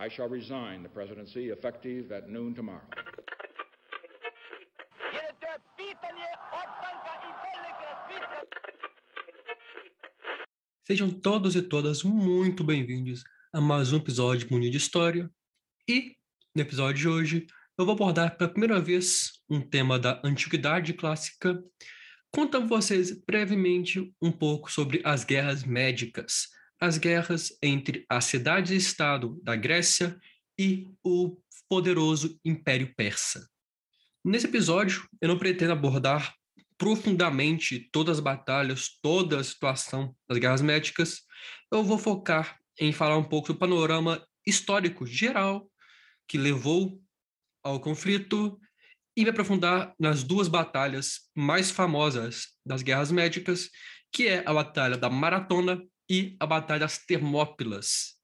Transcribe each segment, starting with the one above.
I shall resign the presidency effective at noon tomorrow. Sejam todos e todas muito bem-vindos a mais um episódio de Munir de História. E, no episódio de hoje, eu vou abordar pela primeira vez um tema da Antiguidade Clássica, contando vocês brevemente um pouco sobre as guerras médicas, as guerras entre as cidades-estado da Grécia e o poderoso Império Persa. Nesse episódio, eu não pretendo abordar profundamente todas as batalhas, toda a situação das guerras médicas. Eu vou focar em falar um pouco do panorama histórico geral que levou ao conflito e me aprofundar nas duas batalhas mais famosas das guerras médicas, que é a Batalha da Maratona e a Batalha das Termópilas.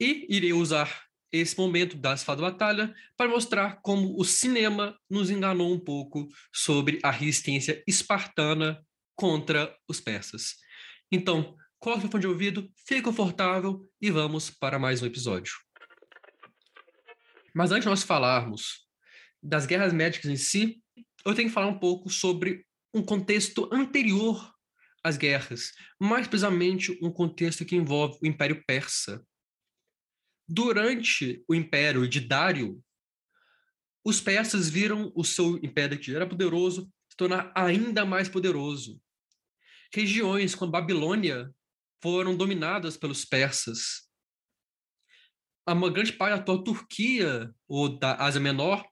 E irei usar esse momento da Fada Batalha para mostrar como o cinema nos enganou um pouco sobre a resistência espartana contra os persas. Então, coloque o fone de ouvido, fique confortável e vamos para mais um episódio. Mas antes de nós falarmos das guerras médicas em si, eu tenho que falar um pouco sobre um contexto anterior às guerras, mais precisamente um contexto que envolve o Império Persa. Durante o Império de Dário, os persas viram o seu império que era poderoso se tornar ainda mais poderoso. Regiões como Babilônia foram dominadas pelos persas. Uma grande parte da atual Turquia, ou da Ásia Menor,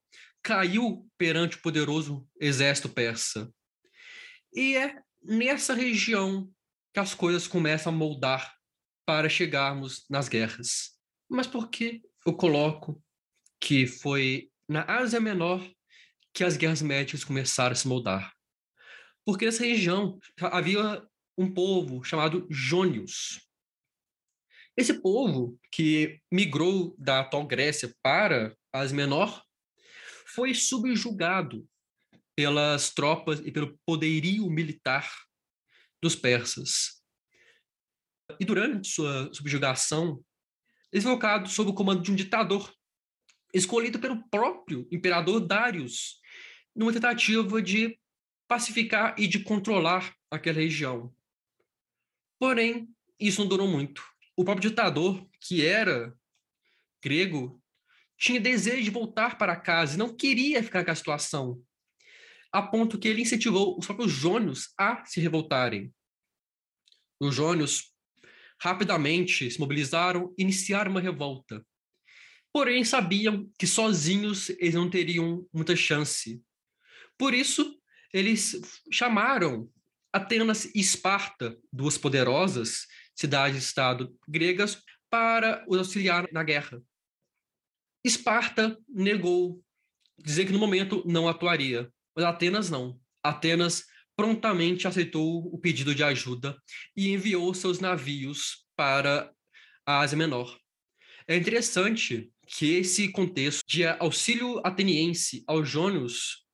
caiu perante o poderoso exército persa. E é nessa região que as coisas começam a moldar para chegarmos nas guerras. Mas por que eu coloco que foi na Ásia Menor que as guerras médicas começaram a se moldar? Porque nessa região havia um povo chamado Jônios. Esse povo que migrou da atual Grécia para a Ásia Menor foi subjugado pelas tropas e pelo poderio militar dos persas. E durante sua subjugação, eles foram colocados sob o comando de um ditador, escolhido pelo próprio imperador Darius, numa tentativa de pacificar e de controlar aquela região. Porém, isso não durou muito. O próprio ditador, que era grego, tinha desejo de voltar para casa e não queria ficar com a situação, a ponto que ele incentivou os próprios jônios a se revoltarem. Os jônios rapidamente se mobilizaram e iniciaram uma revolta. Porém, sabiam que sozinhos eles não teriam muita chance. Por isso, eles chamaram Atenas e Esparta, duas poderosas cidades-estado gregas, para os auxiliar na guerra. Esparta negou, dizer que no momento não atuaria, mas Atenas não. Atenas prontamente aceitou o pedido de ajuda e enviou seus navios para a Ásia Menor. É interessante que esse contexto de auxílio ateniense aos jônios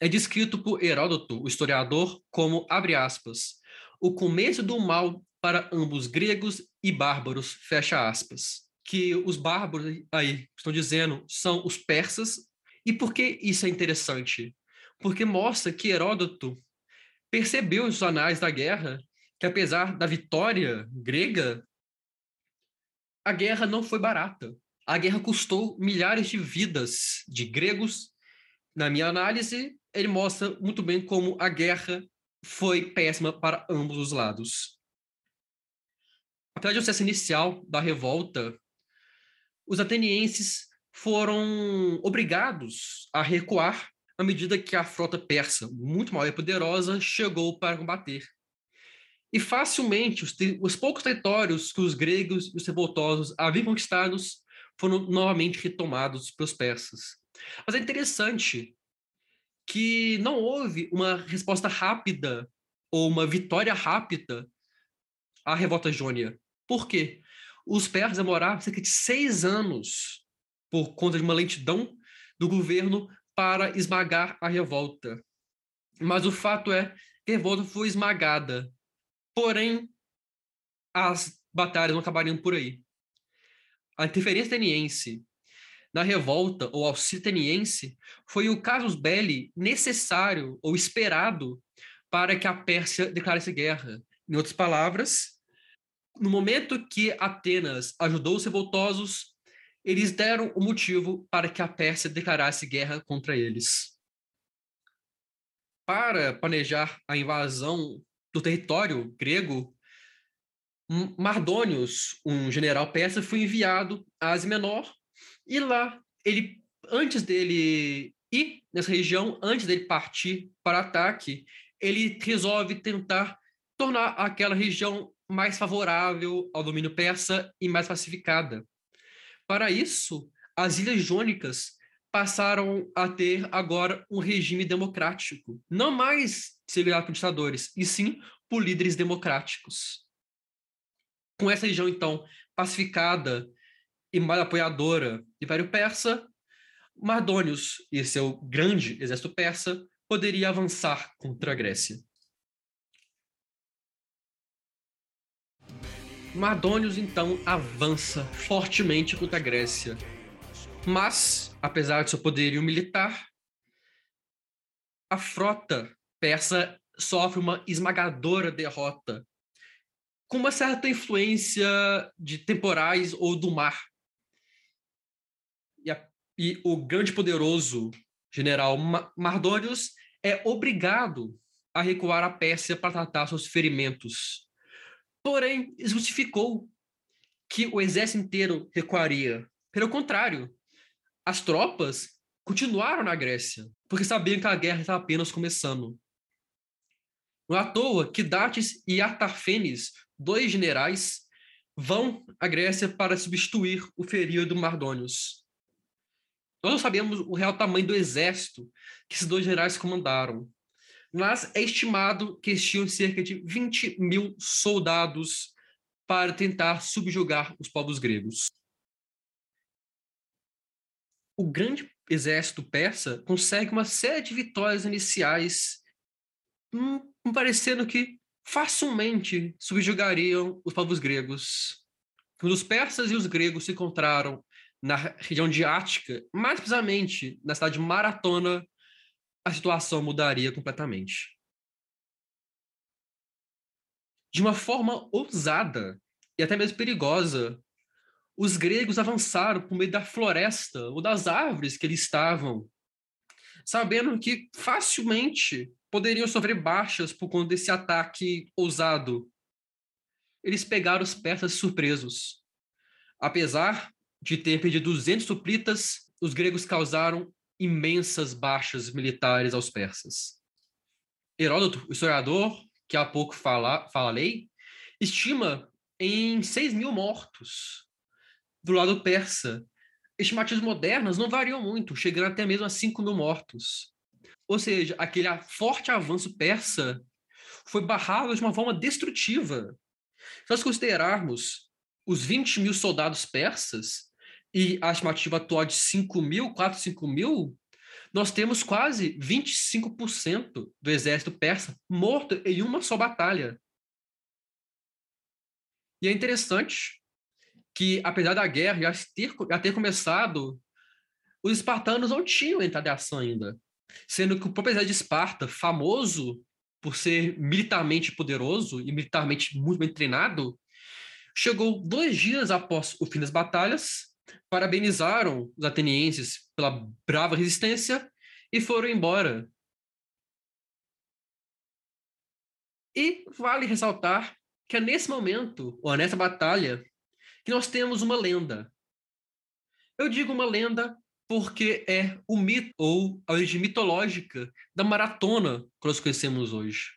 é descrito por Heródoto, o historiador, como, abre aspas, o começo do mal para ambos gregos e bárbaros, fecha aspas que os bárbaros aí estão dizendo são os persas. E por que isso é interessante? Porque mostra que Heródoto percebeu nos anais da guerra que, apesar da vitória grega, a guerra não foi barata. A guerra custou milhares de vidas de gregos. Na minha análise, ele mostra muito bem como a guerra foi péssima para ambos os lados. Apesar do sucesso inicial da revolta os atenienses foram obrigados a recuar à medida que a frota persa, muito maior e poderosa, chegou para combater. E facilmente, os, os poucos territórios que os gregos e os revoltosos haviam conquistados foram novamente retomados pelos persas. Mas é interessante que não houve uma resposta rápida ou uma vitória rápida à revolta jônia. Por quê? Os persas demoraram cerca de seis anos por conta de uma lentidão do governo para esmagar a revolta. Mas o fato é que a revolta foi esmagada. Porém, as batalhas não acabariam por aí. a interferência ateniense na revolta ou auxílio ateniense foi o casus belli necessário ou esperado para que a Pérsia declarasse guerra. Em outras palavras, no momento que Atenas ajudou os revoltosos, eles deram o motivo para que a Pérsia declarasse guerra contra eles. Para planejar a invasão do território grego, Mardônios, um general persa, foi enviado a Ásia Menor e lá ele, antes dele ir nessa região, antes dele partir para ataque, ele resolve tentar tornar aquela região mais favorável ao domínio persa e mais pacificada. Para isso, as ilhas jônicas passaram a ter agora um regime democrático, não mais segregado por ditadores, e sim por líderes democráticos. Com essa região, então, pacificada e mais apoiadora do Império Persa, Mardônios e seu grande exército persa poderia avançar contra a Grécia. Mardônios então avança fortemente contra a Grécia. Mas, apesar de seu poderio militar, a frota persa sofre uma esmagadora derrota, com uma certa influência de temporais ou do mar. E, a, e o grande poderoso general Mardônios é obrigado a recuar à Pérsia para tratar seus ferimentos Porém, justificou que o exército inteiro recuaria. Pelo contrário, as tropas continuaram na Grécia, porque sabiam que a guerra estava apenas começando. Não é à toa que Dates e Artafenes, dois generais, vão à Grécia para substituir o ferido Mardônios. Nós não sabemos o real tamanho do exército que esses dois generais comandaram, mas é estimado que existiam cerca de 20 mil soldados para tentar subjugar os povos gregos. O grande exército persa consegue uma série de vitórias iniciais, hum, parecendo que facilmente subjugariam os povos gregos. Quando os persas e os gregos se encontraram na região de Ática, mais precisamente na cidade de Maratona, a situação mudaria completamente. De uma forma ousada e até mesmo perigosa, os gregos avançaram por meio da floresta ou das árvores que eles estavam, sabendo que facilmente poderiam sofrer baixas por conta desse ataque ousado. Eles pegaram os persas surpresos. Apesar de ter perdido 200 suplitas, os gregos causaram imensas baixas militares aos persas. Heródoto, o historiador, que há pouco fala, estima em 6 mil mortos do lado persa. Estimativas modernas não variam muito, chegando até mesmo a 5 mil mortos. Ou seja, aquele forte avanço persa foi barrado de uma forma destrutiva. Se nós considerarmos os 20 mil soldados persas, e a estimativa atual de 5 mil, 4, 5 mil, nós temos quase 25% do exército persa morto em uma só batalha. E é interessante que, apesar da guerra já ter, já ter começado, os espartanos não tinham entrado em ação ainda. Sendo que o próprio exército de Esparta, famoso por ser militarmente poderoso e militarmente muito bem treinado, chegou dois dias após o fim das batalhas parabenizaram os atenienses pela brava resistência e foram embora. E vale ressaltar que é nesse momento, ou nessa batalha, que nós temos uma lenda. Eu digo uma lenda porque é o mito, ou a origem mitológica da maratona que nós conhecemos hoje.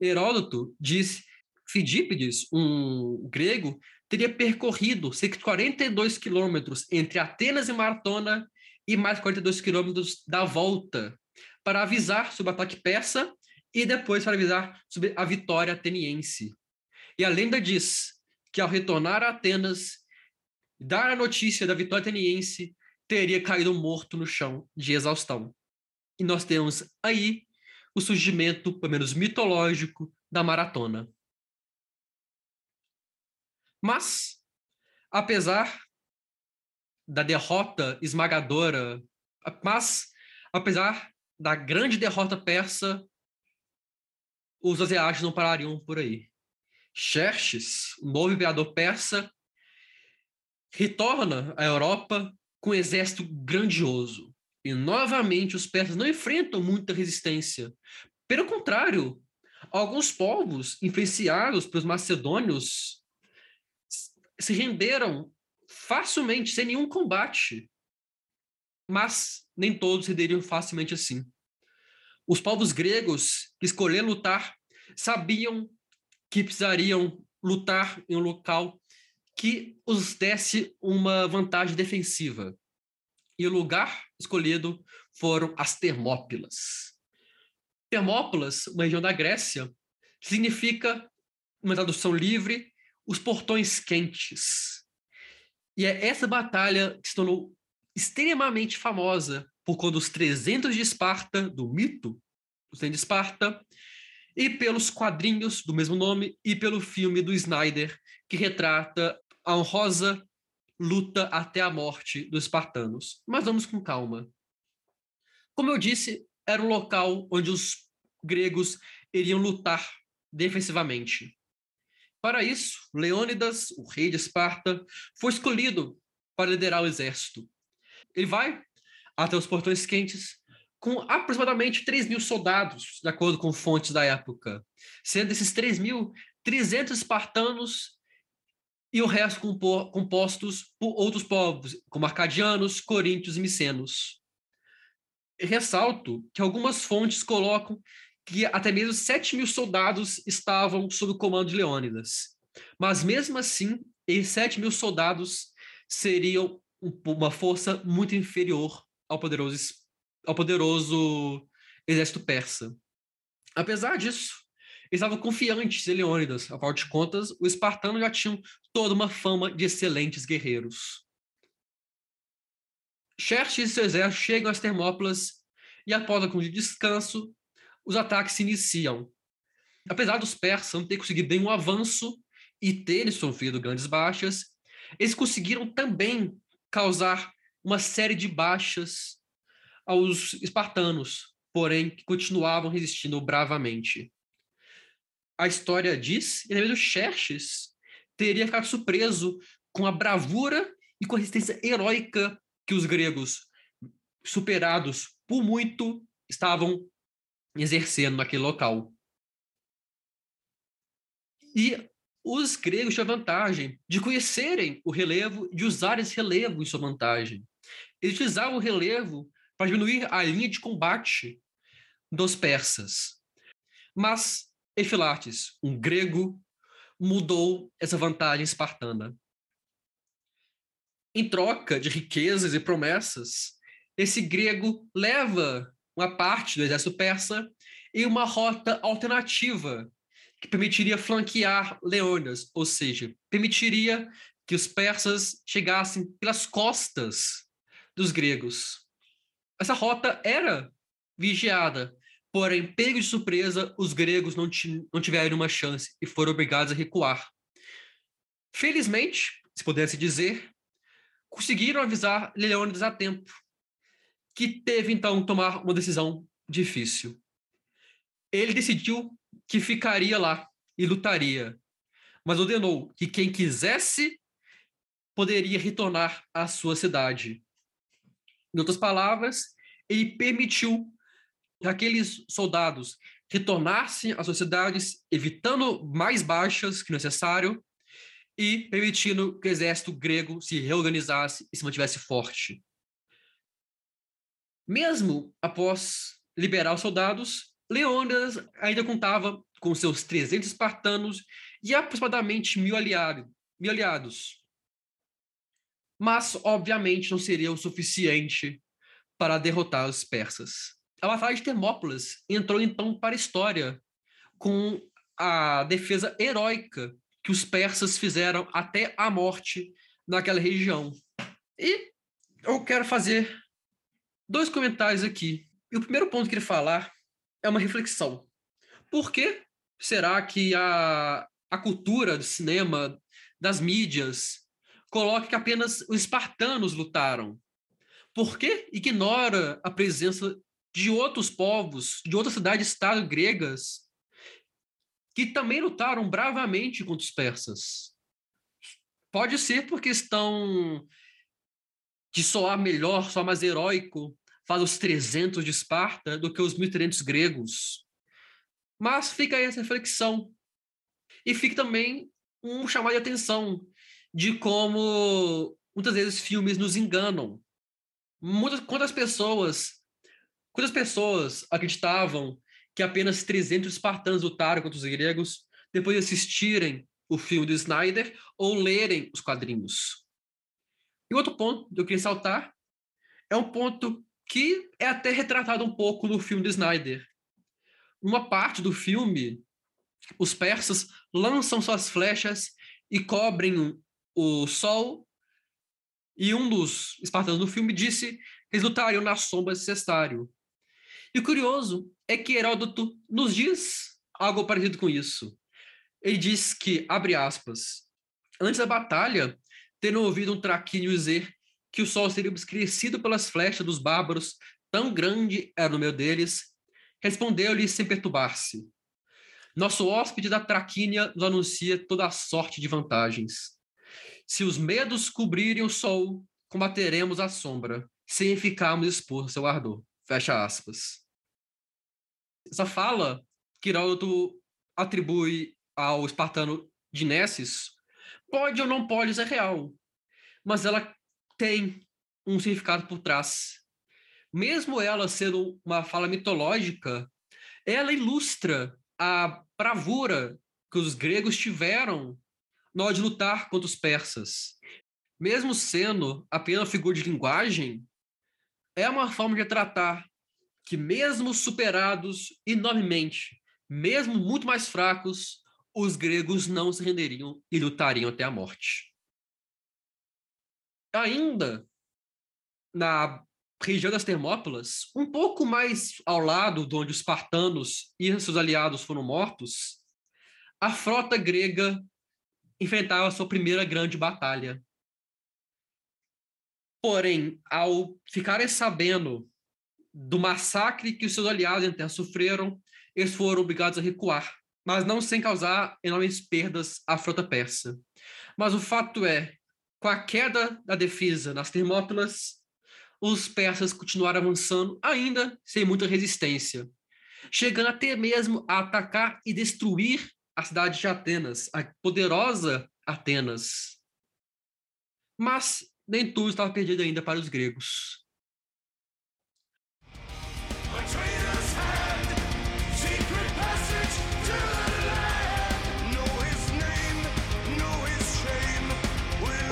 Heródoto diz Fidípides, um grego, teria percorrido cerca de 42 quilômetros entre Atenas e Maratona e mais 42 quilômetros da volta para avisar sobre o ataque persa e depois para avisar sobre a vitória ateniense. E a lenda diz que ao retornar a Atenas, dar a notícia da vitória ateniense, teria caído morto no chão de exaustão. E nós temos aí o surgimento, pelo menos mitológico, da maratona. Mas, apesar da derrota esmagadora, mas apesar da grande derrota persa, os asiáticos não parariam por aí. Xerxes, o novo imperador persa, retorna à Europa com um exército grandioso. E novamente os persas não enfrentam muita resistência. Pelo contrário, alguns povos influenciados pelos macedônios se renderam facilmente, sem nenhum combate. Mas nem todos renderiam facilmente assim. Os povos gregos que escolheram lutar sabiam que precisariam lutar em um local que os desse uma vantagem defensiva. E o lugar escolhido foram as Termópilas. Termópilas, uma região da Grécia, significa, uma tradução livre, os portões quentes. E é essa batalha que se tornou extremamente famosa por conta dos 300 de Esparta, do mito, os 300 de Esparta, e pelos quadrinhos do mesmo nome e pelo filme do Snyder, que retrata a honrosa luta até a morte dos espartanos. Mas vamos com calma. Como eu disse, era um local onde os gregos iriam lutar defensivamente. Para isso, Leônidas, o rei de Esparta, foi escolhido para liderar o exército. Ele vai até os portões quentes com aproximadamente 3 mil soldados, de acordo com fontes da época. Sendo esses 3 mil, 300 espartanos e o resto compostos por outros povos, como arcadianos, coríntios e micenos. Ressalto que algumas fontes colocam que até mesmo 7 mil soldados estavam sob o comando de Leônidas. Mas mesmo assim, esses 7 mil soldados seriam uma força muito inferior ao poderoso, ao poderoso exército persa. Apesar disso, eles estavam confiantes em Leônidas. Afinal de contas, os espartanos já tinham toda uma fama de excelentes guerreiros. Xerxes e seu exército chegam às Termópilas e, após algum de descanso, os ataques se iniciam. Apesar dos persas não terem conseguido nenhum avanço e terem sofrido grandes baixas, eles conseguiram também causar uma série de baixas aos espartanos, porém que continuavam resistindo bravamente. A história diz, e mesmo Xerxes teria ficado surpreso com a bravura e com a resistência heróica que os gregos, superados por muito, estavam exercendo naquele local. E os gregos tinham a vantagem de conhecerem o relevo, de usar esse relevo em sua vantagem. Eles utilizavam o relevo para diminuir a linha de combate dos persas. Mas Efilates, um grego mudou essa vantagem espartana. Em troca de riquezas e promessas, esse grego leva uma parte do exército persa em uma rota alternativa que permitiria flanquear Leônidas, ou seja, permitiria que os persas chegassem pelas costas dos gregos. Essa rota era vigiada Porém, pego de surpresa, os gregos não, não tiveram uma chance e foram obrigados a recuar. Felizmente, se pudesse dizer, conseguiram avisar Leônidas a tempo, que teve então tomar uma decisão difícil. Ele decidiu que ficaria lá e lutaria, mas ordenou que quem quisesse poderia retornar à sua cidade. Em outras palavras, ele permitiu aqueles soldados retornassem às suas cidades, evitando mais baixas que necessário e permitindo que o exército grego se reorganizasse e se mantivesse forte. Mesmo após liberar os soldados, Leônidas ainda contava com seus 300 espartanos e aproximadamente mil, aliado, mil aliados. Mas, obviamente, não seria o suficiente para derrotar os persas. A Batalha de Termópolis entrou então para a história com a defesa heróica que os persas fizeram até a morte naquela região. E eu quero fazer dois comentários aqui. E o primeiro ponto que queria falar é uma reflexão. Por que será que a, a cultura do cinema, das mídias, coloca que apenas os espartanos lutaram. Por que ignora a presença de outros povos, de outras cidades-estado gregas, que também lutaram bravamente contra os persas? Pode ser porque estão de soar melhor, soar mais heróico, faz os 300 de Esparta do que os 1.300 gregos. Mas fica aí essa reflexão. E fica também um chamado de atenção de como muitas vezes filmes nos enganam. Muitas, quantas pessoas, quantas pessoas acreditavam que apenas 300 espartanos lutaram contra os gregos depois de assistirem o filme do Snyder ou lerem os quadrinhos. E outro ponto que eu queria saltar é um ponto que é até retratado um pouco no filme do Snyder. Uma parte do filme, os persas lançam suas flechas e cobrem o sol. E um dos espartanos do filme disse que eles na sombra de Cestário. E o curioso é que Heródoto nos diz algo parecido com isso. Ele diz que, abre aspas, antes da batalha, tendo ouvido um traquínio dizer que o sol seria obscurecido pelas flechas dos bárbaros, tão grande era o meio deles, respondeu-lhe sem perturbar-se. Nosso hóspede da Traquínia nos anuncia toda a sorte de vantagens. Se os medos cobrirem o sol, combateremos a sombra, sem ficarmos expostos ao ardor. Fecha aspas. Essa fala que Heródoto atribui ao espartano Dinesses pode ou não pode ser real, mas ela tem um significado por trás. Mesmo ela sendo uma fala mitológica, ela ilustra a bravura que os gregos tiveram na hora de lutar contra os persas. Mesmo sendo apenas figura de linguagem, é uma forma de tratar que, mesmo superados enormemente, mesmo muito mais fracos, os gregos não se renderiam e lutariam até a morte. Ainda na região das Termópilas, um pouco mais ao lado de onde os espartanos e seus aliados foram mortos, a frota grega enfrentava sua primeira grande batalha. Porém, ao ficarem sabendo do massacre que os seus aliados em terra sofreram, eles foram obrigados a recuar, mas não sem causar enormes perdas à frota persa. Mas o fato é, com a queda da defesa nas Termópilas, os persas continuaram avançando, ainda sem muita resistência, chegando até mesmo a atacar e destruir a cidade de Atenas, a poderosa Atenas. Mas nem tudo estava perdido ainda para os gregos.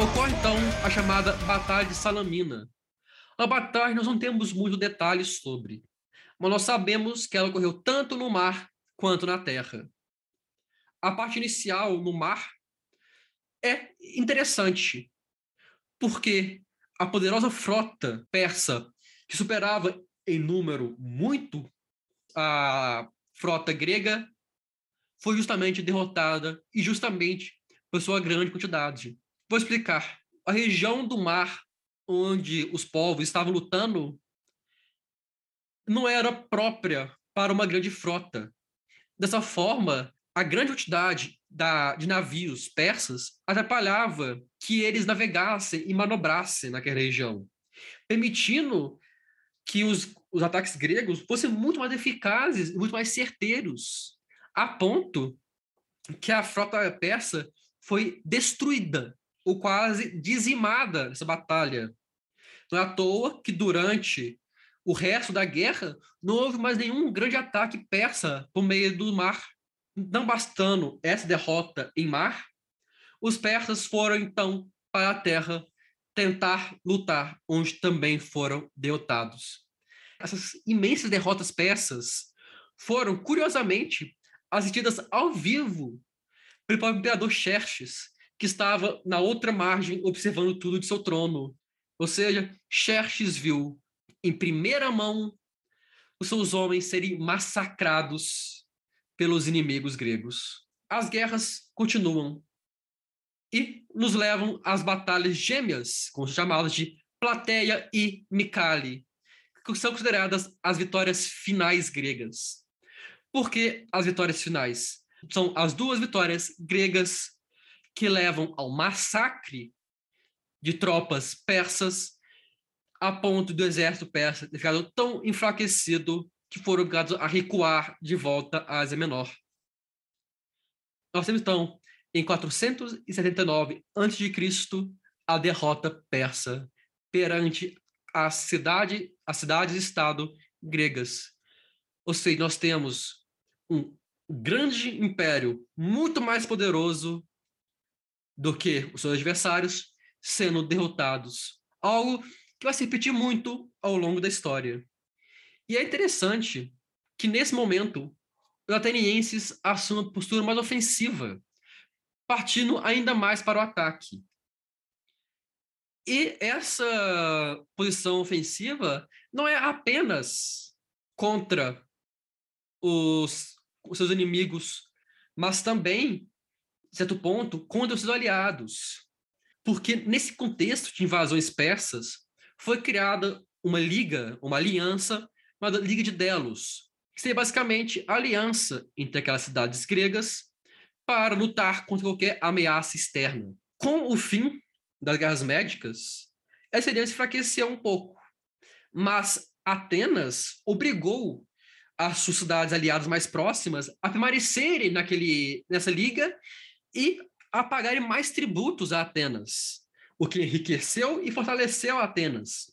Ocorre então a chamada Batalha de Salamina. A batalha nós não temos muitos detalhes sobre, mas nós sabemos que ela ocorreu tanto no mar quanto na terra a parte inicial no mar é interessante, porque a poderosa frota persa, que superava em número muito a frota grega, foi justamente derrotada e justamente por sua grande quantidade. Vou explicar. A região do mar onde os povos estavam lutando não era própria para uma grande frota. Dessa forma, a grande quantidade da, de navios persas atrapalhava que eles navegassem e manobrassem naquela região, permitindo que os, os ataques gregos fossem muito mais eficazes e muito mais certeiros, a ponto que a frota persa foi destruída ou quase dizimada nessa batalha. Não é à toa que durante o resto da guerra não houve mais nenhum grande ataque persa por meio do mar. Não bastando essa derrota em mar, os persas foram então para a terra tentar lutar, onde também foram derrotados. Essas imensas derrotas persas foram, curiosamente, assistidas ao vivo pelo próprio imperador Xerxes, que estava na outra margem observando tudo de seu trono. Ou seja, Xerxes viu em primeira mão os seus homens serem massacrados pelos inimigos gregos. As guerras continuam. e nos levam às batalhas gêmeas, chamadas de Plateia e Micale, que são consideradas as vitórias finais gregas. Por que as vitórias finais? São as duas vitórias gregas que levam ao massacre de tropas persas, a ponto do exército persa ter ficado tão enfraquecido que foram obrigados a recuar de volta à Ásia Menor. Nós temos, então, em 479 a.C., a derrota persa perante a cidade, as cidades-estado gregas. Ou seja, nós temos um grande império muito mais poderoso do que os seus adversários sendo derrotados. Algo que vai se repetir muito ao longo da história. E é interessante que, nesse momento, os atenienses assumem uma postura mais ofensiva, partindo ainda mais para o ataque. E essa posição ofensiva não é apenas contra os, os seus inimigos, mas também, certo ponto, contra os seus aliados. Porque nesse contexto de invasões persas, foi criada uma liga, uma aliança, chamada Liga de Delos, que seria basicamente a aliança entre aquelas cidades gregas para lutar contra qualquer ameaça externa. Com o fim das guerras médicas, essa aliança enfraqueceu um pouco, mas Atenas obrigou as suas cidades aliadas mais próximas a permanecerem naquele, nessa liga e a pagarem mais tributos a Atenas, o que enriqueceu e fortaleceu Atenas.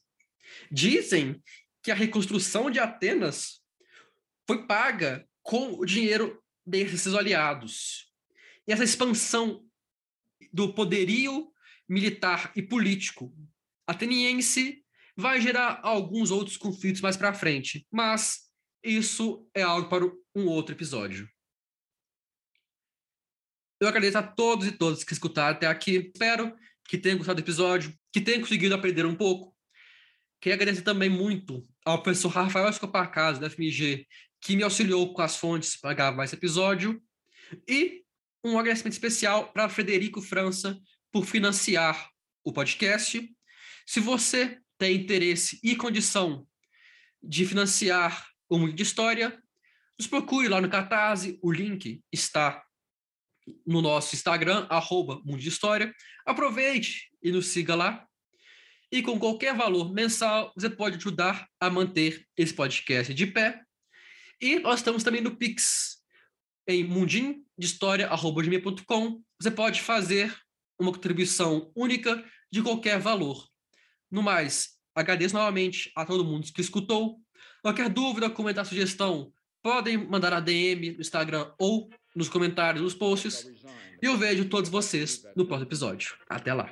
Dizem que a reconstrução de Atenas foi paga com o dinheiro desses aliados. E essa expansão do poderio militar e político ateniense vai gerar alguns outros conflitos mais para frente, mas isso é algo para um outro episódio. Eu agradeço a todos e todas que escutaram até aqui. Espero que tenham gostado do episódio, que tenham conseguido aprender um pouco. Queria agradecer também muito ao professor Rafael Escopar Casa, da FMG, que me auxiliou com as fontes para gravar esse episódio. E um agradecimento especial para Frederico França por financiar o podcast. Se você tem interesse e condição de financiar o Mundo de História, nos procure lá no Catarse, o link está no nosso Instagram, arroba Mundo História. Aproveite e nos siga lá. E com qualquer valor mensal, você pode ajudar a manter esse podcast de pé. E nós estamos também no Pix, em mundindehistoria.com. Você pode fazer uma contribuição única de qualquer valor. No mais, agradeço novamente a todo mundo que escutou. Qualquer dúvida, comentário, sugestão, podem mandar a DM no Instagram ou nos comentários, nos posts. E eu vejo todos vocês no próximo episódio. Até lá.